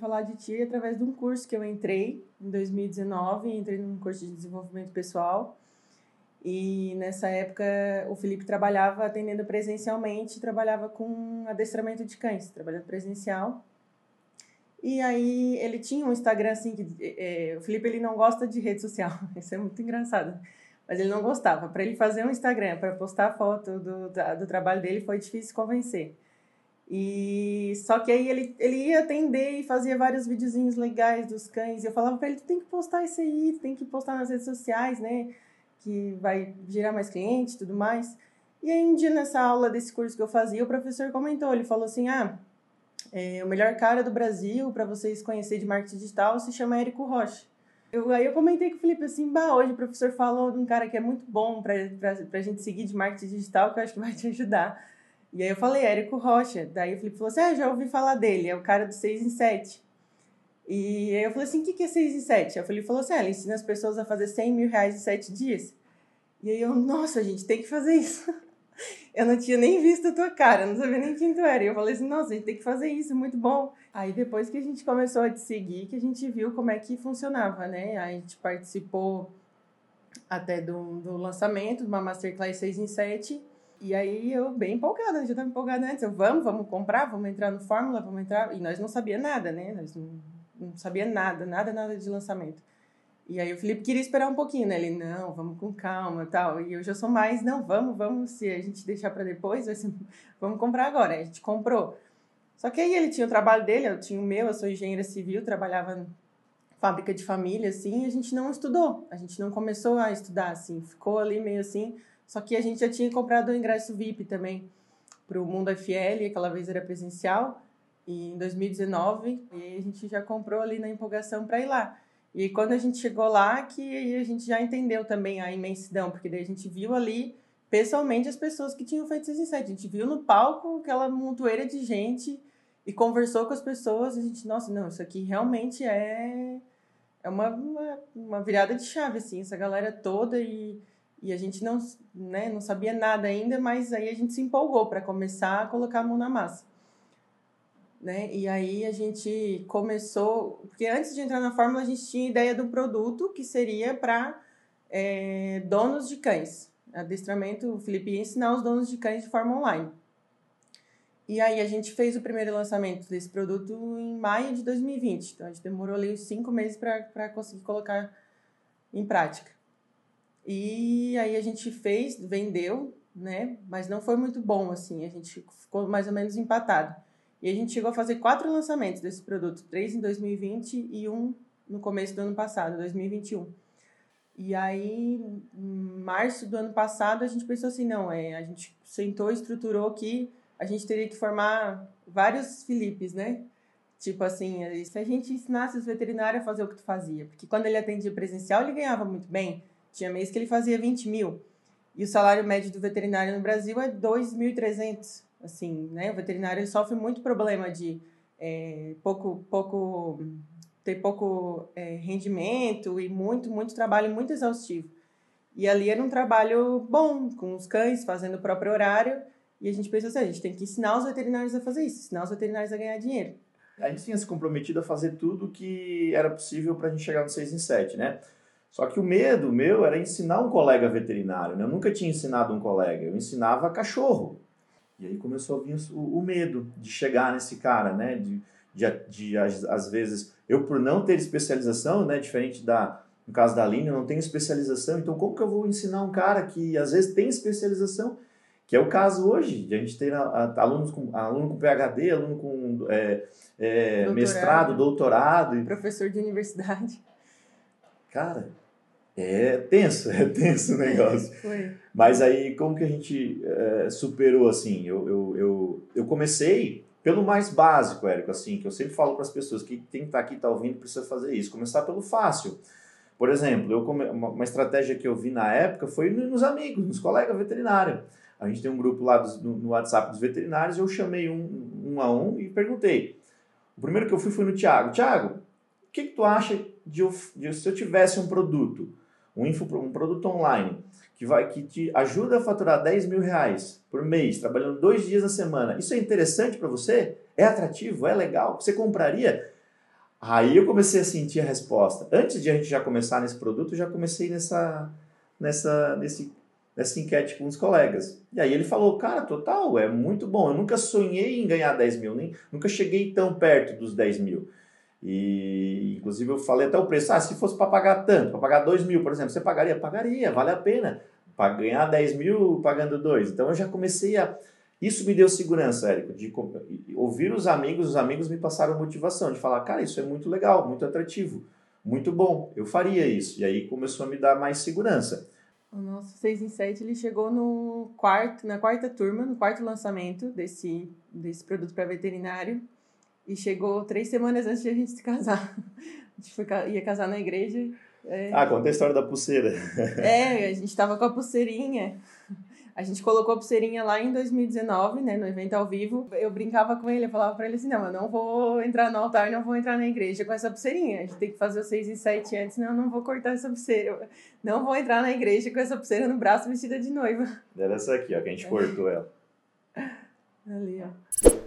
falar de ti através de um curso que eu entrei em 2019, entrei num curso de desenvolvimento pessoal. E nessa época o Felipe trabalhava atendendo presencialmente, trabalhava com adestramento de cães, trabalhando presencial. E aí ele tinha um Instagram assim que é, o Felipe ele não gosta de rede social, isso é muito engraçado. Mas ele não gostava. Para ele fazer um Instagram, para postar foto do, do trabalho dele, foi difícil convencer. E só que aí ele, ele ia atender e fazia vários videozinhos legais dos cães. E eu falava para ele: tu tem que postar isso aí, tem que postar nas redes sociais, né? Que vai gerar mais clientes e tudo mais. E aí, um dia nessa aula desse curso que eu fazia, o professor comentou: ele falou assim, ah, é, o melhor cara do Brasil para vocês conhecer de marketing digital se chama Érico Rocha. Eu, aí eu comentei com o Felipe assim, bah, hoje o professor falou de um cara que é muito bom para a gente seguir de marketing digital, que eu acho que vai te ajudar. E aí eu falei, Érico Rocha. Daí o Felipe falou assim, ah, já ouvi falar dele, é o cara do 6 em 7. E aí eu falei assim, o que, que é 6 em 7? Aí o Felipe falou assim, ah, ele ensina as pessoas a fazer 100 mil reais em 7 dias. E aí eu, nossa, gente, tem que fazer isso. eu não tinha nem visto a tua cara, não sabia nem quem tu era. E eu falei assim, nossa, a gente tem que fazer isso, muito bom. Aí depois que a gente começou a te seguir, que a gente viu como é que funcionava, né? Aí a gente participou até do, do lançamento de uma Masterclass 6 em 7 e aí eu bem empolgada, já estava empolgada antes. Eu, vamos, vamos comprar, vamos entrar no Fórmula, vamos entrar. E nós não sabia nada, né? Nós não, não sabia nada, nada, nada de lançamento. E aí o Felipe queria esperar um pouquinho, né? Ele, não, vamos com calma tal. E eu já sou mais, não, vamos, vamos, se a gente deixar para depois, vai ser, vamos comprar agora. A gente comprou. Só que aí ele tinha o trabalho dele, eu tinha o meu, eu sou engenheira civil, trabalhava fábrica de família, assim, e a gente não estudou. A gente não começou a estudar, assim, ficou ali meio assim só que a gente já tinha comprado o ingresso VIP também para o Mundo FL, aquela vez era presencial, e em 2019, e a gente já comprou ali na empolgação para ir lá. E quando a gente chegou lá, que a gente já entendeu também a imensidão, porque daí a gente viu ali pessoalmente as pessoas que tinham feito 6 em 7. A gente viu no palco aquela montoeira de gente e conversou com as pessoas e a gente, nossa, não, isso aqui realmente é, é uma, uma, uma virada de chave, assim, essa galera toda e e a gente não, né, não sabia nada ainda, mas aí a gente se empolgou para começar a colocar a mão na massa. Né? E aí a gente começou, porque antes de entrar na fórmula a gente tinha ideia do produto que seria para é, donos de cães. Adestramento, o Felipe ia ensinar os donos de cães de forma online. E aí a gente fez o primeiro lançamento desse produto em maio de 2020. Então a gente demorou ali uns cinco meses para conseguir colocar em prática. E aí a gente fez, vendeu, né? Mas não foi muito bom, assim. A gente ficou mais ou menos empatado. E a gente chegou a fazer quatro lançamentos desse produto. Três em 2020 e um no começo do ano passado, 2021. E aí, em março do ano passado, a gente pensou assim, não, é, a gente sentou estruturou que a gente teria que formar vários Filipes, né? Tipo assim, se a gente ensinasse os veterinários a fazer o que tu fazia. Porque quando ele atendia presencial, ele ganhava muito bem. Tinha mês que ele fazia 20 mil. E o salário médio do veterinário no Brasil é 2.300. Assim, né? O veterinário sofre muito problema de é, pouco, pouco, ter pouco é, rendimento e muito, muito trabalho muito exaustivo. E ali era um trabalho bom, com os cães, fazendo o próprio horário. E a gente pensou assim, a gente tem que ensinar os veterinários a fazer isso, ensinar os veterinários a ganhar dinheiro. A gente tinha se comprometido a fazer tudo que era possível para a gente chegar no 6 em 7, né? Só que o medo meu era ensinar um colega veterinário. Né? Eu nunca tinha ensinado um colega, eu ensinava cachorro. E aí começou a vir o, o medo de chegar nesse cara, né? De, de, de, às vezes, eu por não ter especialização, né? Diferente da, no caso da Aline, eu não tenho especialização, então como que eu vou ensinar um cara que às vezes tem especialização? Que é o caso hoje, de a gente ter alunos com, aluno com PhD, aluno com é, é, doutorado, mestrado, doutorado. Professor de universidade. Cara, é tenso, é tenso o negócio. Foi. Mas aí, como que a gente é, superou, assim? Eu, eu, eu, eu, comecei pelo mais básico, Érico, assim, que eu sempre falo para as pessoas que tem que estar tá aqui, tá ouvindo, precisa fazer isso. Começar pelo fácil. Por exemplo, eu come... uma estratégia que eu vi na época foi nos amigos, nos colegas veterinários. A gente tem um grupo lá dos, no, WhatsApp dos veterinários, eu chamei um, um a um e perguntei. O primeiro que eu fui foi no Tiago. Tiago, o que, que tu acha de, de se eu tivesse um produto um, info, um produto online que, vai, que te ajuda a faturar 10 mil reais por mês, trabalhando dois dias na semana, isso é interessante para você? É atrativo? É legal? Você compraria? Aí eu comecei a sentir a resposta. Antes de a gente já começar nesse produto, eu já comecei nessa, nessa, nesse, nessa enquete com os colegas. E aí ele falou, cara, total, é muito bom. Eu nunca sonhei em ganhar 10 mil, nem, nunca cheguei tão perto dos 10 mil. E inclusive eu falei até o preço. Ah, se fosse para pagar tanto, para pagar 2 mil, por exemplo, você pagaria? Pagaria, vale a pena. Para ganhar 10 mil pagando 2. Então eu já comecei a. Isso me deu segurança, Érico, de ouvir os amigos, os amigos me passaram motivação, de falar, cara, isso é muito legal, muito atrativo, muito bom, eu faria isso. E aí começou a me dar mais segurança. O nosso 6 em 7 ele chegou no quarto, na quarta turma, no quarto lançamento desse, desse produto para veterinário. E chegou três semanas antes de a gente se casar. A gente foi, ia casar na igreja. É... Ah, conta a história da pulseira. É, a gente estava com a pulseirinha. A gente colocou a pulseirinha lá em 2019, né, no evento ao vivo. Eu brincava com ele, eu falava para ele assim: não, eu não vou entrar no altar, não vou entrar na igreja com essa pulseirinha. A gente tem que fazer os seis e sete antes, não, eu não vou cortar essa pulseira. Não vou entrar na igreja com essa pulseira no braço vestida de noiva. Era essa aqui, ó, que a gente é. cortou ela. Ali, ó.